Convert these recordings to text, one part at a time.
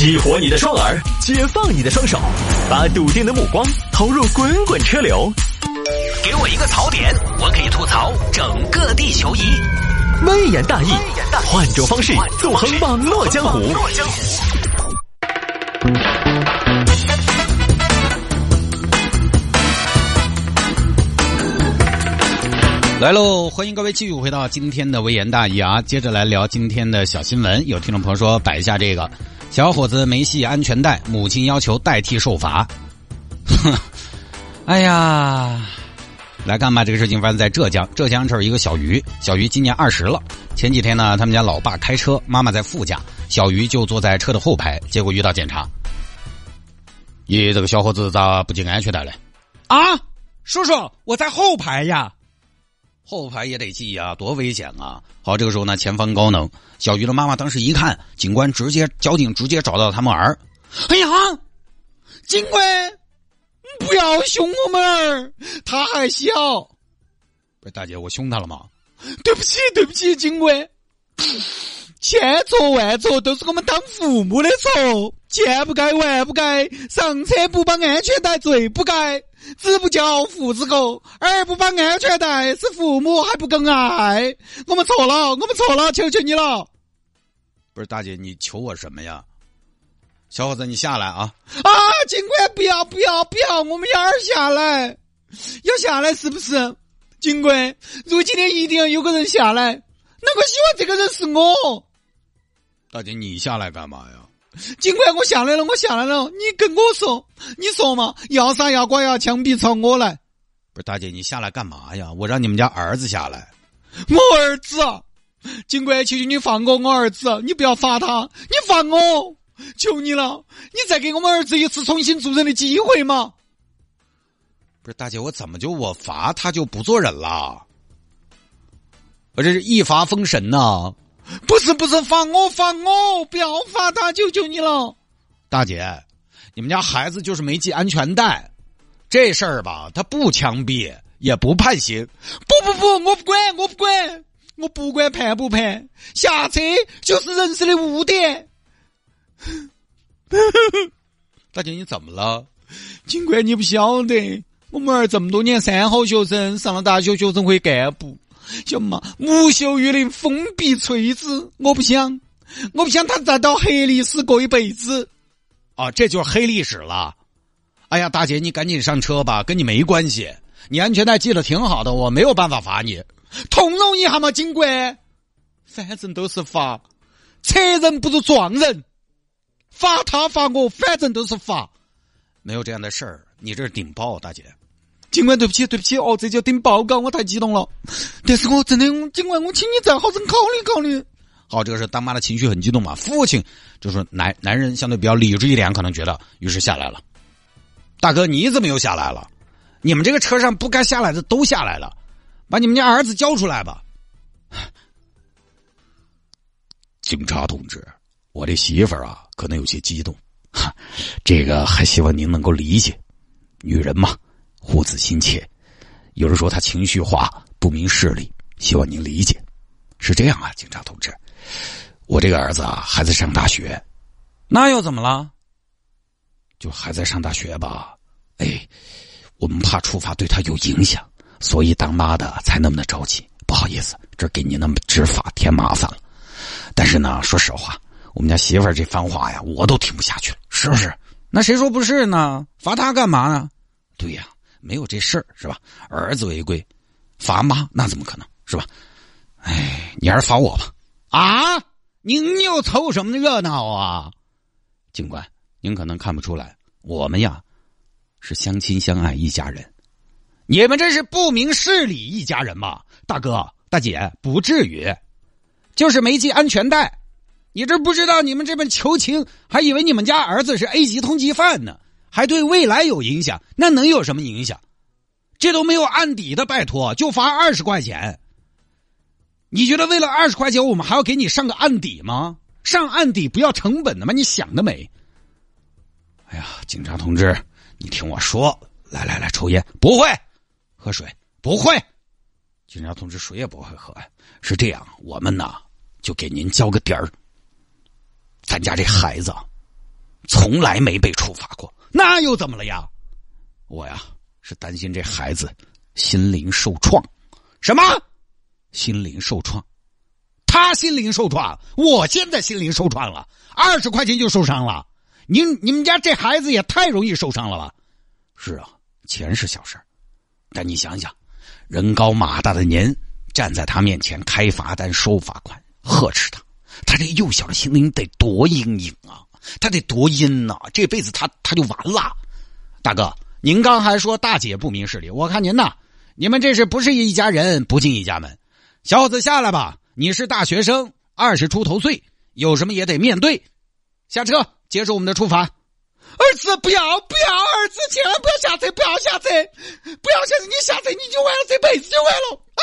激活你的双耳，解放你的双手，把笃定的目光投入滚滚车流。给我一个槽点，我可以吐槽整个地球仪。微言大义，换种方式纵横网络江湖。来喽！欢迎各位继续回到今天的微言大义啊！接着来聊今天的小新闻。有听众朋友说摆一下这个小伙子没系安全带，母亲要求代替受罚。哼，哎呀，来看吧，这个事情发生在浙江。浙江这儿一个小鱼，小鱼今年二十了。前几天呢，他们家老爸开车，妈妈在副驾，小鱼就坐在车的后排，结果遇到检查。咦，这个小伙子咋不系安全带嘞？啊，叔叔，我在后排呀。后排也得系啊，多危险啊！好，这个时候呢，前方高能，小鱼的妈妈当时一看，警官直接交警直接找到他们儿。哎呀，警官，不要凶我们儿，他还小。不是大姐，我凶他了吗？对不起，对不起，警官，千错万错都是我们当父母的错，千不该万不该，上车不绑安全带最不该。子不教父之过，儿不绑安全带是父母还不够爱。我们错了，我们错了，求求你了。不是大姐，你求我什么呀？小伙子，你下来啊！啊，警官，不要，不要，不要，我们要下来，要下来，是不是？警官，如果今天一定要有个人下来，那我希望这个人是我。大姐，你下来干嘛呀？警官，我下来了，我下来了。你跟我说，你说嘛，要杀要剐要枪毙，朝我来。不是大姐，你下来干嘛呀？我让你们家儿子下来。我儿子，警官，求求你放过我儿子，你不要罚他，你放我，求你了，你再给我们儿子一次重新做人的机会嘛。不是大姐，我怎么就我罚他就不做人了？我这是一罚封神呐。不是不是罚我罚我，不要罚他，求求你了，大姐，你们家孩子就是没系安全带，这事儿吧，他不枪毙也不判刑。不不不，我不管，我不管，我不管判不判，下车就是人生的污点。大姐，你怎么了？警官，你不晓得，我们儿这么多年三好学生，上了大学学生会干部。行嘛，无秀玉的封闭锤子，我不想，我不想他再到黑历史过一辈子。啊，这就是黑历史了。哎呀，大姐，你赶紧上车吧，跟你没关系。你安全带系的挺好的，我没有办法罚你。通融一下嘛，警官。反正都是罚，车人不如撞人。罚他罚我，反正都是罚。没有这样的事儿，你这是顶包，大姐。警官，对不起，对不起，哦，这叫顶报告，我太激动了。但是我真的，警官，我请你再好生考虑考虑。好，这个是当妈的情绪很激动嘛？父亲就说男男人相对比较理智一点，可能觉得，于是下来了。大哥，你怎么又下来了？你们这个车上不该下来的都下来了，把你们家儿子交出来吧。警察同志，我这媳妇儿啊，可能有些激动，哈，这个还希望您能够理解，女人嘛。护子心切，有人说他情绪化、不明事理，希望您理解。是这样啊，警察同志，我这个儿子啊还在上大学，那又怎么了？就还在上大学吧。哎，我们怕处罚对他有影响，所以当妈的才那么的着急。不好意思，这给您那么执法添麻烦了。但是呢，说实话，我们家媳妇这番话呀，我都听不下去了，是不是？那谁说不是呢？罚他干嘛呢？对呀。没有这事儿是吧？儿子违规，罚妈那怎么可能是吧？哎，你还是罚我吧。啊，您又凑什么热闹啊？警官，您可能看不出来，我们呀是相亲相爱一家人。你们这是不明事理一家人吗？大哥大姐，不至于，就是没系安全带。你这不知道，你们这边求情，还以为你们家儿子是 A 级通缉犯呢。还对未来有影响，那能有什么影响？这都没有案底的，拜托，就罚二十块钱。你觉得为了二十块钱，我们还要给你上个案底吗？上案底不要成本的吗？你想得美！哎呀，警察同志，你听我说，来来来，抽烟不会，喝水不会。警察同志水也不会喝，是这样，我们呢就给您交个底儿。咱家这孩子。从来没被处罚过。那又怎么了呀？我呀是担心这孩子心灵受创。什么？心灵受创？他心灵受创，我现在心灵受创了，二十块钱就受伤了。您你们家这孩子也太容易受伤了吧？是啊，钱是小事但你想想，人高马大的您站在他面前开罚单、收罚款、呵斥他，他这幼小的心灵得多阴影啊！他得多阴呐！这辈子他他就完了。大哥，您刚还说大姐不明事理，我看您呐，你们这是不是一家人不进一家门？小伙子下来吧，你是大学生，二十出头岁，有什么也得面对。下车，接受我们的处罚。儿子，不要不要，儿子千万不要下车，不要下车，不要下车！你下车你就完了，这辈子就完了啊！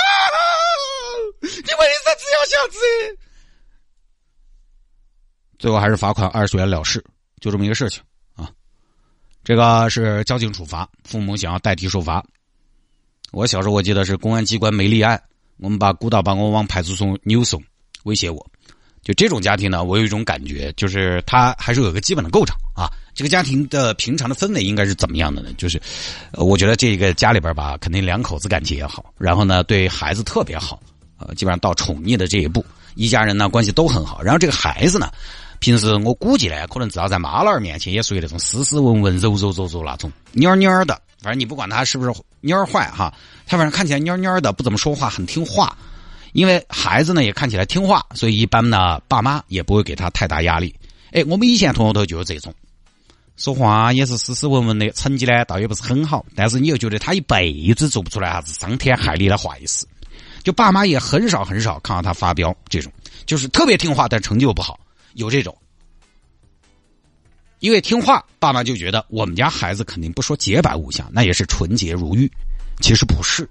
你为啥子要下车？最后还是罚款二十元了事，就这么一个事情啊。这个是交警处罚，父母想要代替受罚。我小时候我记得是公安机关没立案，我们把孤岛办公往派出所扭送，威胁我。就这种家庭呢，我有一种感觉，就是他还是有个基本的构成啊。这个家庭的平常的氛围应该是怎么样的呢？就是，我觉得这个家里边吧，肯定两口子感情也好，然后呢，对孩子特别好，呃，基本上到宠溺的这一步，一家人呢关系都很好。然后这个孩子呢，平时我估计呢，可能至少在妈老儿面前也属于那种斯斯文文、柔柔弱弱那种蔫蔫的。反正你不管他是不是蔫坏哈，他反正看起来蔫蔫的，不怎么说话，很听话。因为孩子呢也看起来听话，所以一般呢爸妈也不会给他太大压力。哎，我们以前同学头就是这种，说话也是斯斯文文的，成绩呢倒也不是很好，但是你又觉得他一辈子做不出来啥子伤天害理的坏事，就爸妈也很少很少看到他发飙这种，就是特别听话但成绩又不好，有这种。因为听话，爸妈就觉得我们家孩子肯定不说洁白无瑕，那也是纯洁如玉，其实不是。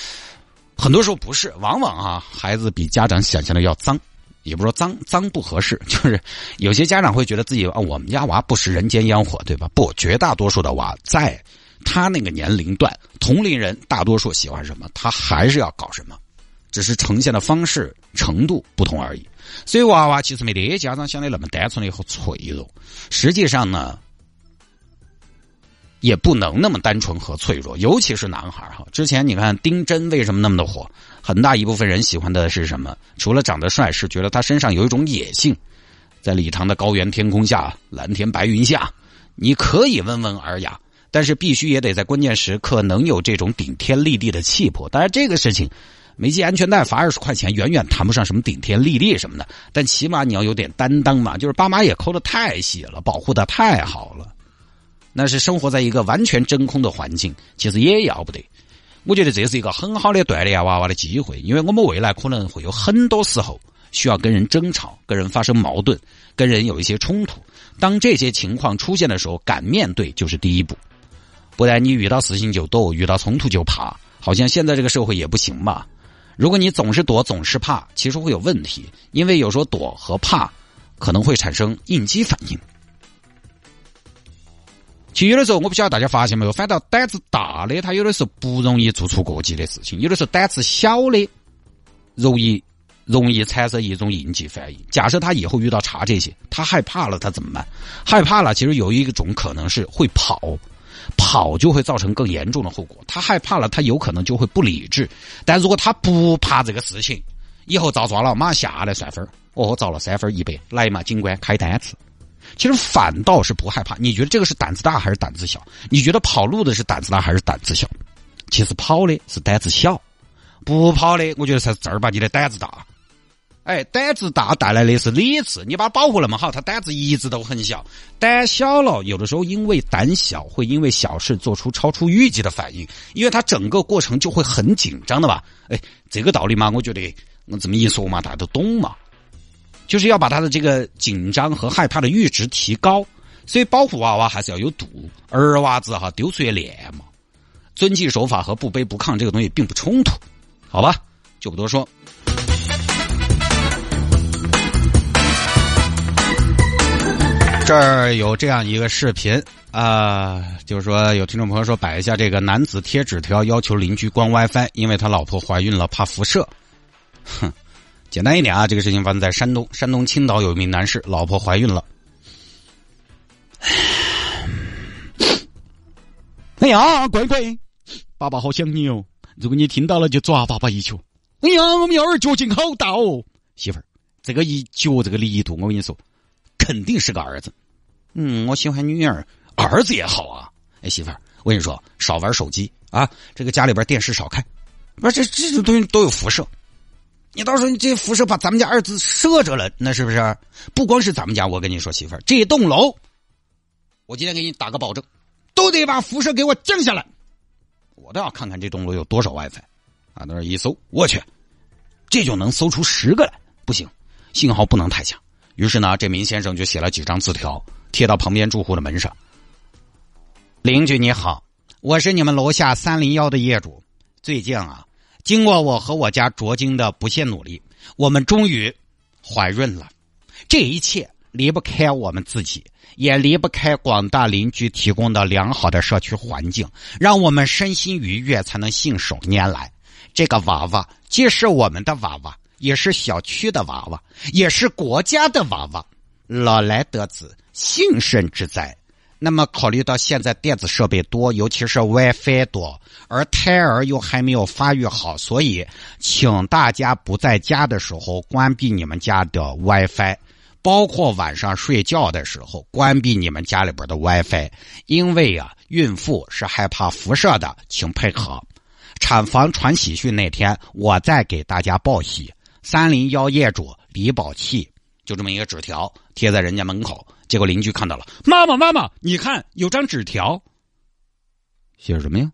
很多时候不是，往往啊，孩子比家长想象的要脏，也不说脏，脏不合适，就是有些家长会觉得自己啊，我们家娃不食人间烟火，对吧？不，绝大多数的娃在他那个年龄段，同龄人大多数喜欢什么，他还是要搞什么，只是呈现的方式程度不同而已。所以娃娃其实没得家长想的那么单纯的和脆弱，实际上呢。也不能那么单纯和脆弱，尤其是男孩哈。之前你看丁真为什么那么的火？很大一部分人喜欢的是什么？除了长得帅，是觉得他身上有一种野性。在礼堂的高原天空下，蓝天白云下，你可以温文尔雅，但是必须也得在关键时刻能有这种顶天立地的气魄。当然，这个事情没系安全带罚二十块钱，远远谈不上什么顶天立地什么的。但起码你要有点担当嘛。就是爸妈也抠的太细了，保护的太好了。那是生活在一个完全真空的环境，其实也要不得。我觉得这是一个很好的锻炼娃娃的机会，因为我们未来可能会有很多时候需要跟人争吵、跟人发生矛盾、跟人有一些冲突。当这些情况出现的时候，敢面对就是第一步。不然你遇到事情就躲，遇到冲突就怕，好像现在这个社会也不行嘛。如果你总是躲、总是怕，其实会有问题，因为有时候躲和怕可能会产生应激反应。其实有的时候，我不晓得大家发现没有，反倒胆子大的他有的时候不容易做出过激的事情，有的时候胆子小的容易容易产生一种应激反应。假设他以后遇到查这些，他害怕了，他怎么办？害怕了，其实有一种可能是会跑，跑就会造成更严重的后果。他害怕了，他有可能就会不理智。但如果他不怕这个事情，以后遭抓了，马上下来算分哦，遭了三分一百，来嘛，警官开单子。其实反倒是不害怕，你觉得这个是胆子大还是胆子小？你觉得跑路的是胆子大还是胆子小？其实跑的是胆子小，不跑的，我觉得才是正儿八经的胆子大。哎，胆子大带来的是理智，你把他保护那么好，他胆子一直都很小。胆小了，有的时候因为胆小，会因为小事做出超出预计的反应，因为他整个过程就会很紧张的吧？哎，这个道理嘛，我觉得我这么一说嘛，大家都懂嘛。就是要把他的这个紧张和害怕的阈值提高，所以保护娃娃还是要有度。儿娃子哈丢出去练嘛，遵纪守法和不卑不亢这个东西并不冲突，好吧，就不多说。这儿有这样一个视频啊就是说有听众朋友说摆一下这个男子贴纸条要求邻居关 wifi 因为他老婆怀孕了怕辐射。哼简单一点啊这个事情发生在山东山东青岛有一名男士老婆怀孕了。哎呀乖乖爸爸好想你哦如果你听到了就抓爸爸一脚。哎呀我们幺儿脚劲好大哦媳妇儿这个一脚这个力度我跟你说肯定是个儿子。嗯，我喜欢女儿，儿子也好啊。哎，媳妇儿，我跟你说，少玩手机啊，这个家里边电视少看，不是这这种东西都有辐射。你到时候你这辐射把咱们家儿子射着了，那是不是？不光是咱们家，我跟你说，媳妇儿，这栋楼，我今天给你打个保证，都得把辐射给我降下来。我都要看看这栋楼有多少 WiFi 啊！那一搜，我去，这就能搜出十个来。不行，信号不能太强。于是呢，这名先生就写了几张字条，贴到旁边住户的门上。邻居你好，我是你们楼下三零幺的业主。最近啊。经过我和我家卓晶的不懈努力，我们终于怀孕了。这一切离不开我们自己，也离不开广大邻居提供的良好的社区环境，让我们身心愉悦，才能信手拈来。这个娃娃既是我们的娃娃，也是小区的娃娃，也是国家的娃娃。老来得子，幸甚至哉！那么，考虑到现在电子设备多，尤其是 WiFi 多，而胎儿又还没有发育好，所以请大家不在家的时候关闭你们家的 WiFi，包括晚上睡觉的时候关闭你们家里边的 WiFi，因为啊，孕妇是害怕辐射的，请配合。产房传喜讯那天，我再给大家报喜。三零幺业主李宝气，就这么一个纸条贴在人家门口。结果邻居看到了，妈妈妈妈，你看有张纸条，写什么呀？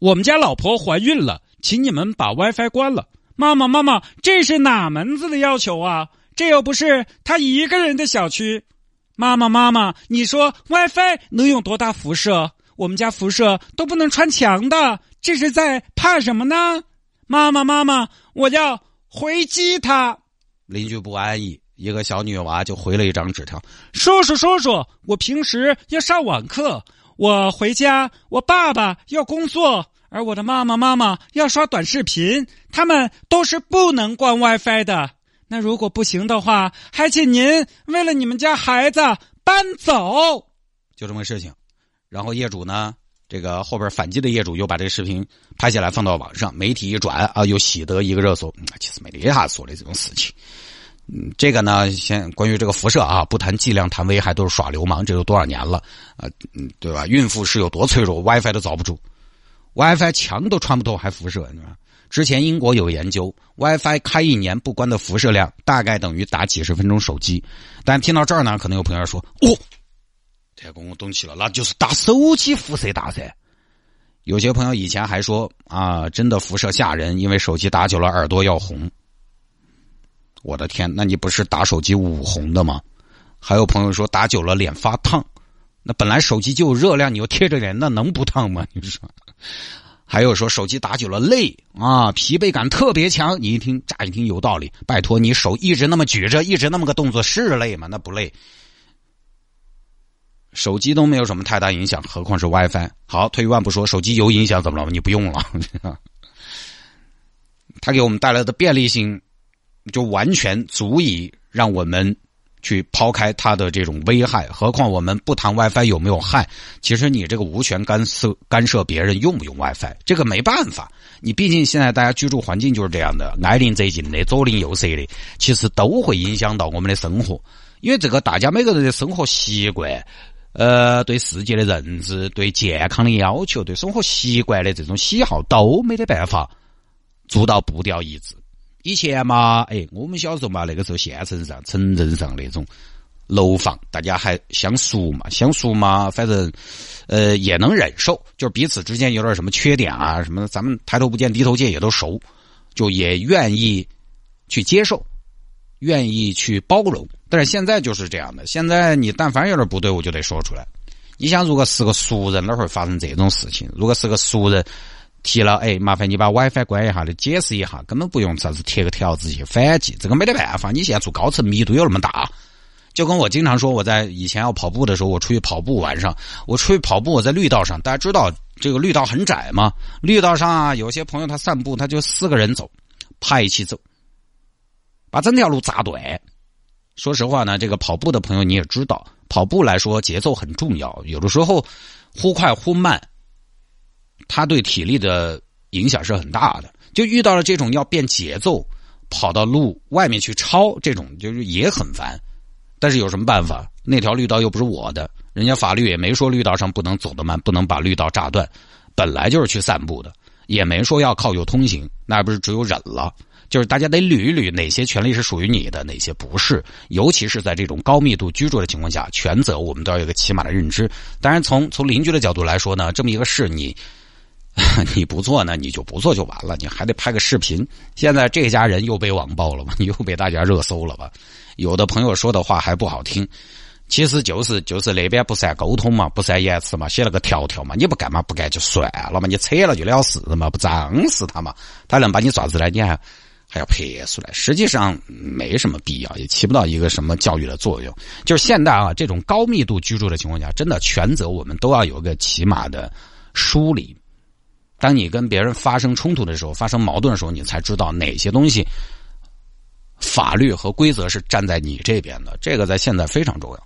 我们家老婆怀孕了，请你们把 WiFi 关了。妈妈妈妈，这是哪门子的要求啊？这又不是他一个人的小区。妈妈妈妈，你说 WiFi 能有多大辐射？我们家辐射都不能穿墙的，这是在怕什么呢？妈妈妈妈，我要回击他。邻居不安逸。一个小女娃就回了一张纸条：“叔叔，叔叔，我平时要上网课，我回家，我爸爸要工作，而我的妈妈妈妈要刷短视频，他们都是不能关 WiFi 的。那如果不行的话，还请您为了你们家孩子搬走。”就这么个事情。然后业主呢，这个后边反击的业主又把这个视频拍下来放到网上，媒体一转啊，又喜得一个热搜。其实没得啥说的这种事情。嗯，这个呢，先关于这个辐射啊，不谈剂量，谈危害，都是耍流氓。这都多少年了啊？嗯，对吧？孕妇是有多脆弱，WiFi 都遭不住，WiFi 墙都穿不透，还辐射，之前英国有研究，WiFi 开一年不关的辐射量，大概等于打几十分钟手机。但听到这儿呢，可能有朋友说：“哦，太公我懂起了，那就是打手机辐射大噻。”有些朋友以前还说啊，真的辐射吓人，因为手机打久了耳朵要红。我的天，那你不是打手机捂红的吗？还有朋友说打久了脸发烫，那本来手机就有热量，你又贴着脸，那能不烫吗？你说？还有说手机打久了累啊，疲惫感特别强。你一听，乍一听有道理。拜托，你手一直那么举着，一直那么个动作是累吗？那不累。手机都没有什么太大影响，何况是 WiFi。好，退一万步说，手机有影响怎么了？你不用了。它给我们带来的便利性。就完全足以让我们去抛开它的这种危害，何况我们不谈 WiFi 有没有害，其实你这个无权干涉干涉别人用不用 WiFi，这个没办法。你毕竟现在大家居住环境就是这样的，挨邻则近的，左邻右舍的，其实都会影响到我们的生活。因为这个大家每个人的生活习惯，呃，对世界的认知、对健康的要求、对生活习惯的这种喜好，都没得办法做到步调一致。以前嘛，哎，我们小时候嘛，那个时候县城上、城镇上那种楼房，大家还相熟嘛，相熟嘛，反正呃也能忍受，就是彼此之间有点什么缺点啊，什么咱们抬头不见低头见也都熟，就也愿意去接受，愿意去包容。但是现在就是这样的，现在你但凡有点不对，我就得说出来。你想，如果是个熟人，哪会发生这种事情？如果是个熟人。提了，哎，麻烦你把 WiFi 关一下，的解释一下，根本不用啥子贴个条子去反击，这个没得办法。你现在住高层，密度有那么大，就跟我经常说，我在以前要跑步的时候，我出去跑步，晚上我出去跑步，我在绿道上，大家知道这个绿道很窄吗？绿道上啊，有些朋友他散步，他就四个人走，派一起走，把整条路砸断。说实话呢，这个跑步的朋友你也知道，跑步来说节奏很重要，有的时候忽快忽慢。它对体力的影响是很大的。就遇到了这种要变节奏，跑到路外面去超这种，就是也很烦。但是有什么办法？那条绿道又不是我的，人家法律也没说绿道上不能走得慢，不能把绿道炸断。本来就是去散步的，也没说要靠右通行，那不是只有忍了。就是大家得捋一捋哪些权利是属于你的，哪些不是。尤其是在这种高密度居住的情况下，权责我们都要有个起码的认知。当然，从从邻居的角度来说呢，这么一个事你。你不做呢，你就不做就完了，你还得拍个视频。现在这家人又被网暴了吧？又被大家热搜了吧？有的朋友说的话还不好听，其实就是就是那边不善沟通嘛，不善言辞嘛，写了个条条嘛，你不干嘛不干就算了嘛，你扯了就了事嘛，不脏死他嘛，他能把你爪子呢？你还还要拍出来？实际上没什么必要，也起不到一个什么教育的作用。就是现在啊，这种高密度居住的情况下，真的全责我们都要有个起码的梳理。当你跟别人发生冲突的时候，发生矛盾的时候，你才知道哪些东西法律和规则是站在你这边的。这个在现在非常重要。